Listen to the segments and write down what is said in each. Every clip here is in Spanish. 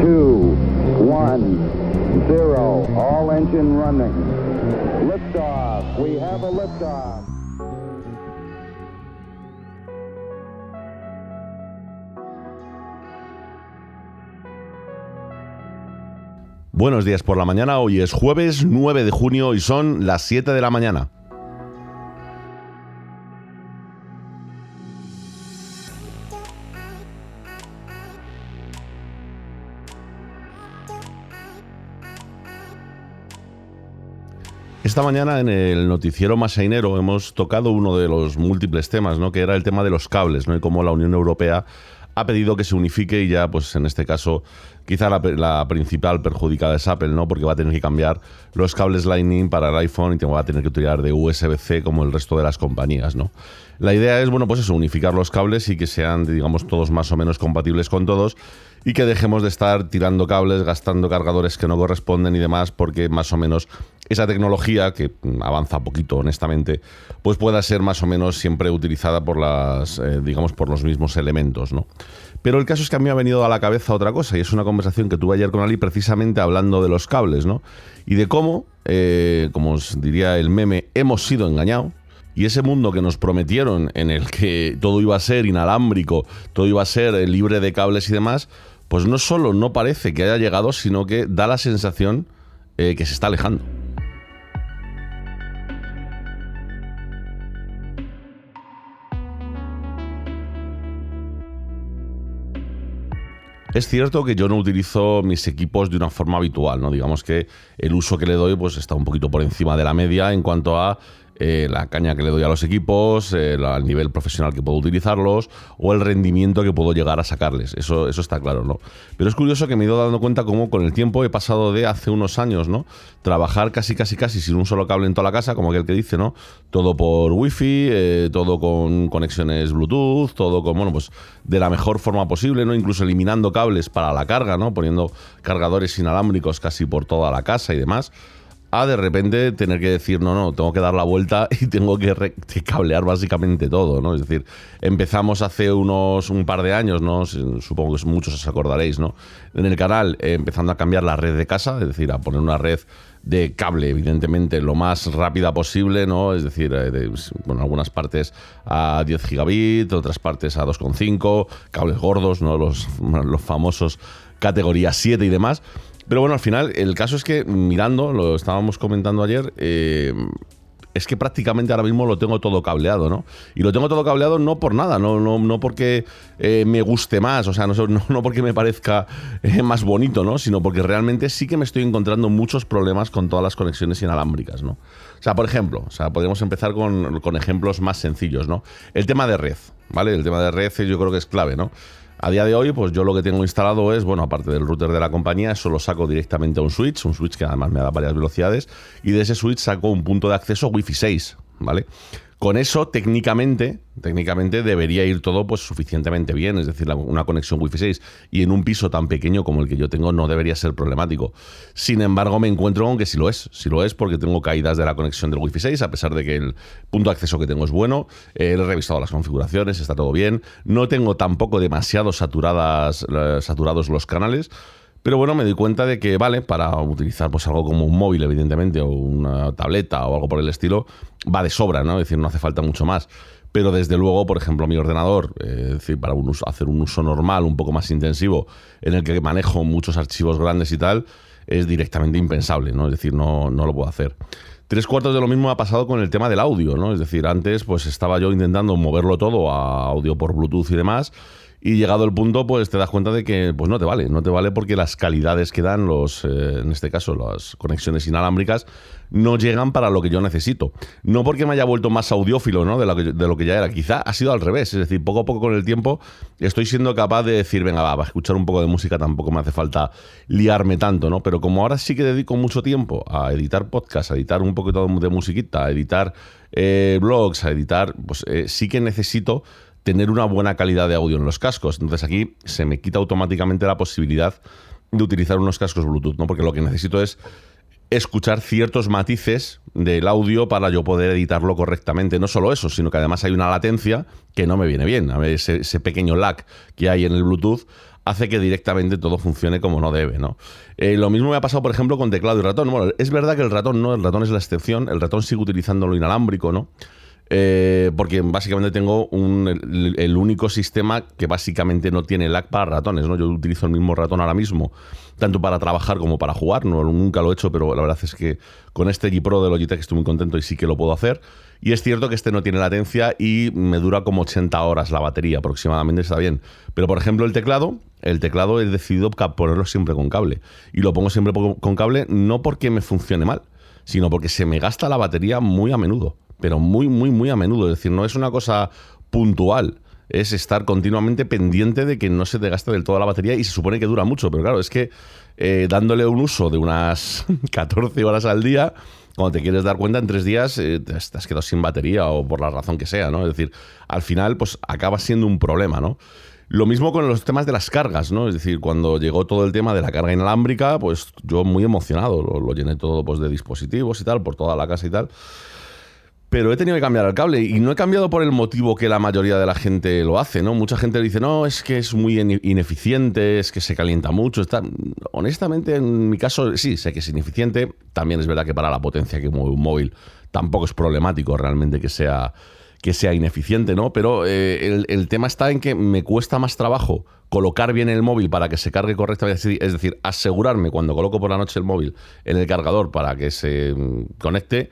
two, one, zero. All engine running. Liftoff. We have a liftoff. Buenos días por la mañana, hoy es jueves 9 de junio y son las 7 de la mañana. Esta mañana en el noticiero masainero hemos tocado uno de los múltiples temas, ¿no? que era el tema de los cables, ¿no? y cómo la Unión Europea ha pedido que se unifique y ya, pues en este caso, quizá la, principal perjudicada es Apple, ¿no? Porque va a tener que cambiar los cables Lightning para el iPhone y va a tener que utilizar de USB-C como el resto de las compañías, ¿no? La idea es, bueno, pues eso, unificar los cables y que sean, digamos, todos más o menos compatibles con todos y que dejemos de estar tirando cables, gastando cargadores que no corresponden y demás, porque más o menos esa tecnología, que avanza poquito honestamente, pues pueda ser más o menos siempre utilizada por las, eh, digamos, por los mismos elementos, ¿no? Pero el caso es que a mí me ha venido a la cabeza otra cosa, y es una conversación que tuve ayer con Ali precisamente hablando de los cables, ¿no? Y de cómo, eh, como os diría el meme, hemos sido engañados, y ese mundo que nos prometieron en el que todo iba a ser inalámbrico, todo iba a ser eh, libre de cables y demás, pues no solo no parece que haya llegado, sino que da la sensación que se está alejando. Es cierto que yo no utilizo mis equipos de una forma habitual, ¿no? Digamos que el uso que le doy pues está un poquito por encima de la media en cuanto a eh, la caña que le doy a los equipos, el eh, nivel profesional que puedo utilizarlos o el rendimiento que puedo llegar a sacarles. Eso, eso está claro, ¿no? Pero es curioso que me he ido dando cuenta cómo con el tiempo he pasado de hace unos años, ¿no? Trabajar casi, casi, casi sin un solo cable en toda la casa, como aquel que dice, ¿no? Todo por wifi, eh, todo con conexiones Bluetooth, todo con, bueno, pues de la mejor forma posible, ¿no? Incluso eliminando cables para la carga, ¿no? Poniendo cargadores inalámbricos casi por toda la casa y demás de repente tener que decir, no, no, tengo que dar la vuelta y tengo que, cablear básicamente todo, ¿no? Es decir, empezamos hace unos un par de años, ¿no? Supongo que muchos os acordaréis, ¿no? En el canal, eh, empezando a cambiar la red de casa, es decir, a poner una red de cable, evidentemente, lo más rápida posible, ¿no? Es decir, eh, bueno, algunas partes a 10 gigabit, otras partes a 2,5, cables gordos, ¿no? Los, los famosos categoría 7 y demás. Pero bueno, al final, el caso es que mirando, lo estábamos comentando ayer, eh, es que prácticamente ahora mismo lo tengo todo cableado, ¿no? Y lo tengo todo cableado no por nada, no, no, no porque eh, me guste más, o sea, no, no, porque me parezca eh, más bonito, ¿no? Sino porque realmente sí que me estoy encontrando muchos problemas con todas las conexiones inalámbricas, ¿no? O sea, por ejemplo, o sea, podemos empezar con, con ejemplos más sencillos, ¿no? El tema de red, ¿vale? El tema de red yo creo que es clave, ¿no? A día de hoy, pues yo lo que tengo instalado es, bueno, aparte del router de la compañía, eso lo saco directamente a un switch, un switch que además me da varias velocidades, y de ese switch saco un punto de acceso Wi-Fi 6, ¿vale? Con eso, técnicamente, técnicamente debería ir todo pues suficientemente bien, es decir, una conexión Wi-Fi 6 y en un piso tan pequeño como el que yo tengo no debería ser problemático. Sin embargo, me encuentro con que sí lo es, sí lo es porque tengo caídas de la conexión del Wi-Fi 6 a pesar de que el punto de acceso que tengo es bueno, he revisado las configuraciones, está todo bien, no tengo tampoco demasiado saturadas, eh, saturados los canales. Pero bueno, me doy cuenta de que, vale, para utilizar pues algo como un móvil, evidentemente, o una tableta o algo por el estilo, va de sobra, ¿no? Es decir, no hace falta mucho más. Pero desde luego, por ejemplo, mi ordenador, eh, decir, para hacer un uso normal, un poco más intensivo, en el que manejo muchos archivos grandes y tal, es directamente impensable, ¿no? Es decir, no, no lo puedo hacer. Tres cuartos de lo mismo ha pasado con el tema del audio, ¿no? Es decir, antes pues estaba yo intentando moverlo todo a audio por Bluetooth y demás, y llegado el punto, pues te das cuenta de que pues no te vale, no te vale porque las calidades que dan los, eh, en este caso, las conexiones inalámbricas, no llegan para lo que yo necesito. No porque me haya vuelto más audiófilo ¿no? de, lo que, de lo que ya era, quizá ha sido al revés. Es decir, poco a poco con el tiempo estoy siendo capaz de decir, venga, va, a escuchar un poco de música tampoco me hace falta liarme tanto, ¿no? Pero como ahora sí que dedico mucho tiempo a editar podcasts, a editar un poquito de musiquita, a editar eh, blogs, a editar, pues eh, sí que necesito tener una buena calidad de audio en los cascos. Entonces aquí se me quita automáticamente la posibilidad de utilizar unos cascos Bluetooth, ¿no? Porque lo que necesito es escuchar ciertos matices del audio para yo poder editarlo correctamente. No solo eso, sino que además hay una latencia que no me viene bien. A ver, ese, pequeño lag que hay en el Bluetooth hace que directamente todo funcione como no debe, ¿no? Eh, lo mismo me ha pasado, por ejemplo, con teclado y ratón. Bueno, es verdad que el ratón no, el ratón es la excepción, el ratón sigue utilizando lo inalámbrico, ¿no? Eh, porque básicamente tengo el, único sistema que básicamente no tiene lag para ratones. ¿no? Yo utilizo el mismo ratón ahora mismo, tanto para trabajar como para jugar. No, nunca lo he hecho, pero la verdad es que con este G Pro de Logitech estoy muy contento y sí que lo puedo hacer. Y es cierto que este no tiene latencia y me dura como 80 horas la batería aproximadamente, está bien. Pero por ejemplo el teclado, el teclado he decidido ponerlo siempre con cable. Y lo pongo siempre con cable no porque me funcione mal, sino porque se me gasta la batería muy a menudo pero muy, muy, muy a menudo. Es decir, no es una cosa puntual. Es estar continuamente pendiente de que no se te gaste del todo la batería y se supone que dura mucho, pero claro, es que eh, dándole un uso de unas 14 horas al día, cuando te quieres dar cuenta, en tres días eh, te has quedado sin batería o por la razón que sea, ¿no? Es decir, al final, pues acaba siendo un problema, ¿no? Lo mismo con los temas de las cargas, ¿no? Es decir, cuando llegó todo el tema de la carga inalámbrica, pues yo muy emocionado, lo, lo llené todo pues, de dispositivos y tal, por toda la casa y tal pero he tenido que cambiar el cable y no he cambiado por el motivo que la mayoría de la gente lo hace, ¿no? Mucha gente dice, no, es que es muy ineficiente, es que se calienta mucho. Está... Honestamente, en mi caso, sí, sé que es ineficiente. También es verdad que para la potencia que mueve un móvil tampoco es problemático realmente que sea, que sea ineficiente, ¿no? Pero eh, el, el, tema está en que me cuesta más trabajo colocar bien el móvil para que se cargue correctamente, es decir, asegurarme cuando coloco por la noche el móvil en el cargador para que se mm, conecte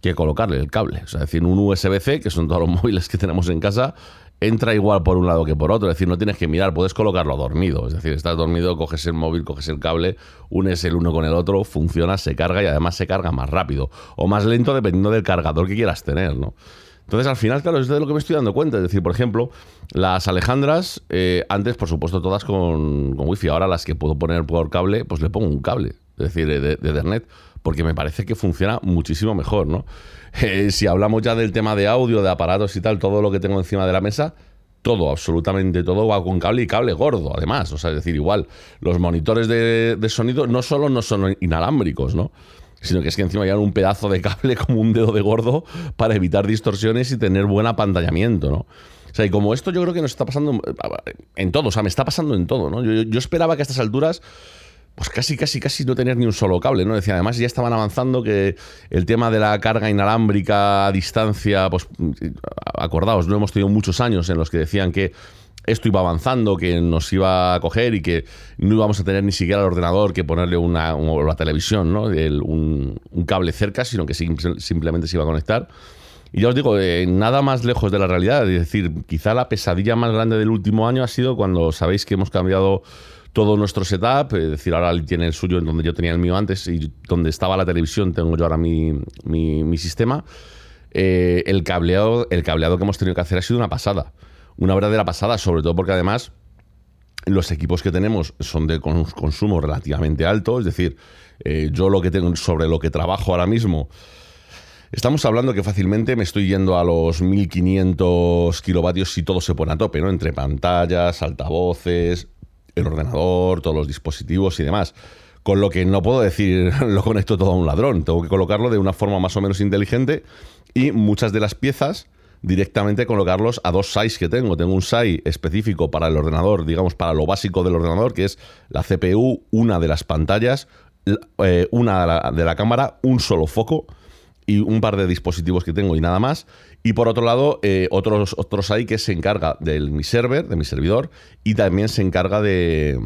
que colocarle el cable. O sea, es decir, un USB-C, que son todos los móviles que tenemos en casa, entra igual por un lado que por otro. Es decir, no tienes que mirar, puedes colocarlo dormido. Es decir, estás dormido, coges el móvil, coges el cable, unes el uno con el otro, funciona, se carga y además se carga más rápido o más lento dependiendo del cargador que quieras tener, ¿no? Entonces, al final, claro, es de lo que me estoy dando cuenta. Es decir, por ejemplo, las Alejandras, eh, antes, por supuesto, todas con, con wifi. Ahora las que puedo poner por cable, pues le pongo un cable, es decir, de, de Ethernet porque me parece que funciona muchísimo mejor, ¿no? Eh, si hablamos ya del tema de audio, de aparatos y tal, todo lo que tengo encima de la mesa, todo, absolutamente todo va con cable y cable gordo, además. O sea, es decir, igual, los monitores de, sonido no solo no son inalámbricos, ¿no? Sino que es que encima llevan un pedazo de cable como un dedo de gordo para evitar distorsiones y tener buen apantallamiento, ¿no? O sea, y como esto yo creo que nos está pasando en todo, o sea, me está pasando en todo, ¿no? Yo esperaba que a estas alturas pues casi, casi, casi no tener ni un solo cable, ¿no? Decía, además ya estaban avanzando que el tema de la carga inalámbrica a distancia, pues acordaos, no hemos tenido muchos años en los que decían que esto iba avanzando, que nos iba a coger y que no íbamos a tener ni siquiera el ordenador que ponerle una, o la televisión, ¿no? un, cable cerca, sino que simplemente se iba a conectar. Y ya os digo, eh, nada más lejos de la realidad. Es decir, quizá la pesadilla más grande del último año ha sido cuando sabéis que hemos cambiado todo nuestro setup, es decir, ahora él tiene el suyo en donde yo tenía el mío antes y donde estaba la televisión tengo yo ahora mi, mi, sistema. Eh, el, cableado, el cableado que hemos tenido que hacer ha sido una pasada, una verdadera pasada, sobre todo porque además los equipos que tenemos son de consumo relativamente alto, es decir, eh, yo lo que tengo sobre lo que trabajo ahora mismo, estamos hablando que fácilmente me estoy yendo a los 1500 kilovatios si todo se pone a tope, ¿no? Entre pantallas, altavoces, el ordenador, todos los dispositivos y demás. Con lo que no puedo decir lo conecto todo a un ladrón, tengo que colocarlo de una forma más o menos inteligente y muchas de las piezas directamente colocarlos a dos SAIs que tengo. Tengo un SAI específico para el ordenador, digamos, para lo básico del ordenador, que es la CPU, una de las pantallas, eh, una de la cámara, un solo foco y un par de dispositivos que tengo y nada más. Y por otro lado, eh, otros, otros hay que se encarga de mi server, de mi servidor, y también se encarga de,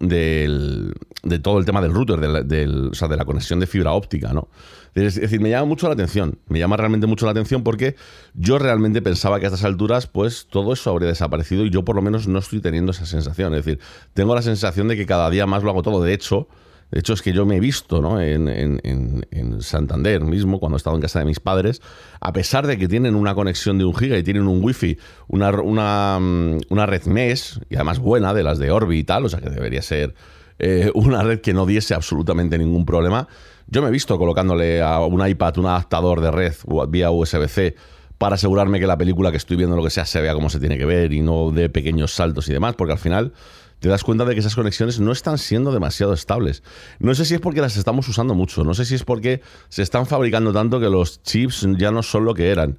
de todo el tema del router, o sea, de la conexión de fibra óptica, ¿no? Es decir, me llama mucho la atención, me llama realmente mucho la atención porque yo realmente pensaba que a estas alturas, pues todo eso habría desaparecido y yo por lo menos no estoy teniendo esa sensación. Es decir, tengo la sensación de que cada día más lo hago todo. De hecho, de hecho, es que yo me he visto ¿no? en, Santander mismo, cuando he estado en casa de mis padres, a pesar de que tienen una conexión de un giga y tienen un wifi, una, una, mm, una red mesh, y además buena, de las de Orbi y tal, o sea que debería ser eh, una red que no diese absolutamente ningún problema. Yo me he visto colocándole a un iPad un adaptador de red vía USB-C para asegurarme que la película que estoy viendo, lo que sea, se vea como se tiene que ver y no de pequeños saltos y demás, porque al final te das cuenta de que esas conexiones no están siendo demasiado estables. No sé si es porque las estamos usando mucho, no sé si es porque se están fabricando tanto que los chips ya no son lo que eran.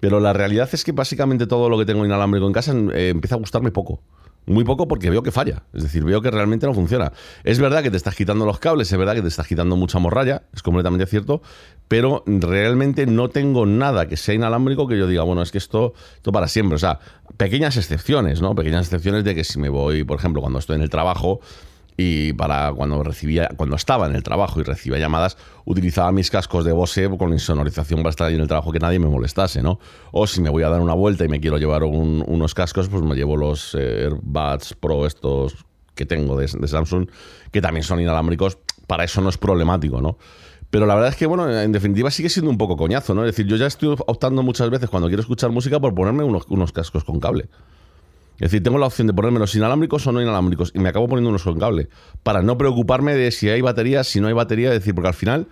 Pero la realidad es que básicamente todo lo que tengo inalámbrico en casa eh, empieza a gustarme poco. Muy poco porque veo que falla. Es decir, veo que realmente no funciona. Es verdad que te estás quitando los cables, es verdad que te estás quitando mucha morralla, es completamente cierto, pero realmente no tengo nada que sea inalámbrico que yo diga, bueno, es que esto, esto para siempre. O sea, pequeñas excepciones, ¿no? Pequeñas excepciones de que si me voy, por ejemplo, cuando estoy en el trabajo, y para cuando recibía cuando estaba en el trabajo y recibía llamadas utilizaba mis cascos de Bose con insonorización para estar ahí en el trabajo que nadie me molestase no o si me voy a dar una vuelta y me quiero llevar unos cascos pues me llevo los eh, AirBuds Pro estos que tengo de, Samsung que también son inalámbricos para eso no es problemático no pero la verdad es que, bueno, en definitiva sigue siendo un poco coñazo, ¿no? Es decir, yo ya estoy optando muchas veces cuando quiero escuchar música por ponerme unos, unos cascos con cable. Es decir, tengo la opción de ponerme los inalámbricos o no inalámbricos y me acabo poniendo unos con cable para no preocuparme de si hay batería, si no hay batería, es decir, porque al final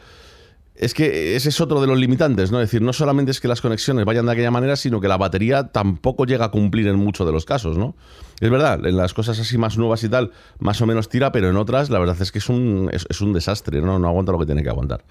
es que ese es otro de los limitantes, ¿no? Es decir, no solamente es que las conexiones vayan de aquella manera, sino que la batería tampoco llega a cumplir en muchos de los casos, ¿no? Es verdad, en las cosas así más nuevas y tal, más o menos tira, pero en otras la verdad es que es un, es, un desastre, ¿no? No aguanta lo que tiene que aguantar.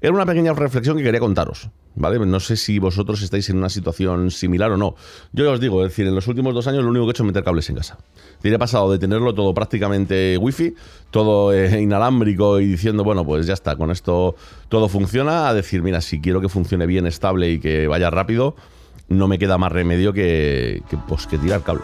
Era una pequeña reflexión que quería contaros, ¿vale? No sé si vosotros estáis en una situación similar o no. Yo os digo, es decir, en los últimos dos años lo único que he hecho es meter cables en casa. He pasado de tenerlo todo prácticamente wifi, todo eh, inalámbrico y diciendo, bueno, pues ya está, con esto todo funciona, a decir, mira, si quiero que funcione bien, estable y que vaya rápido, no me queda más remedio que, que, pues, que tirar cable.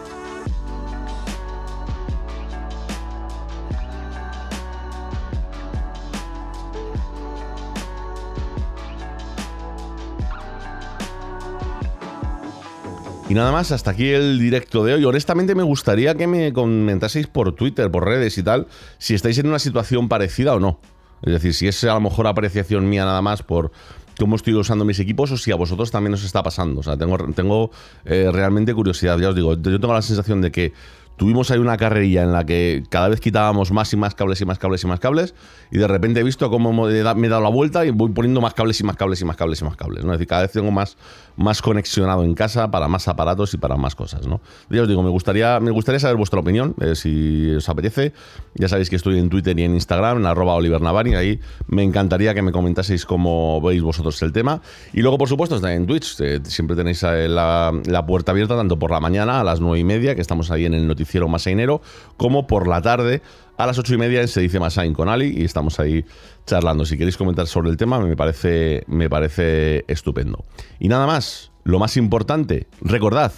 Y nada más, hasta aquí el directo de hoy. Honestamente me gustaría que me comentaseis por Twitter, por redes y tal, si estáis en una situación parecida o no. Es decir, si es a lo mejor apreciación mía nada más por cómo estoy usando mis equipos o si a vosotros también os está pasando. O sea, tengo, tengo eh, realmente curiosidad. Ya os digo, yo tengo la sensación de que tuvimos ahí una carrerilla en la que cada vez quitábamos más y más cables y más cables y más cables y de repente he visto cómo me he dado la vuelta y voy poniendo más cables y más cables y más cables y más cables. ¿no? Es decir, cada vez tengo más, más conexionado en casa para más aparatos y para más cosas. ¿no? Ya os digo, me gustaría, me gustaría saber vuestra opinión, eh, si os apetece. Ya sabéis que estoy en Twitter y en Instagram, en arroba Oliver Navari, ahí me encantaría que me comentaseis cómo veis vosotros el tema. Y luego, por supuesto, está en Twitch, eh, siempre tenéis la, la, puerta abierta tanto por la mañana a las nueve y media, que estamos ahí en el noticiero Masainero, como por la tarde a las ocho y media en Se dice Masain con Ali y estamos ahí charlando. Si queréis comentar sobre el tema, me parece, me parece estupendo. Y nada más, lo más importante, recordad,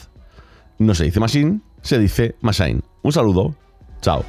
no se dice Masin, se dice Masain. Un saludo, chao.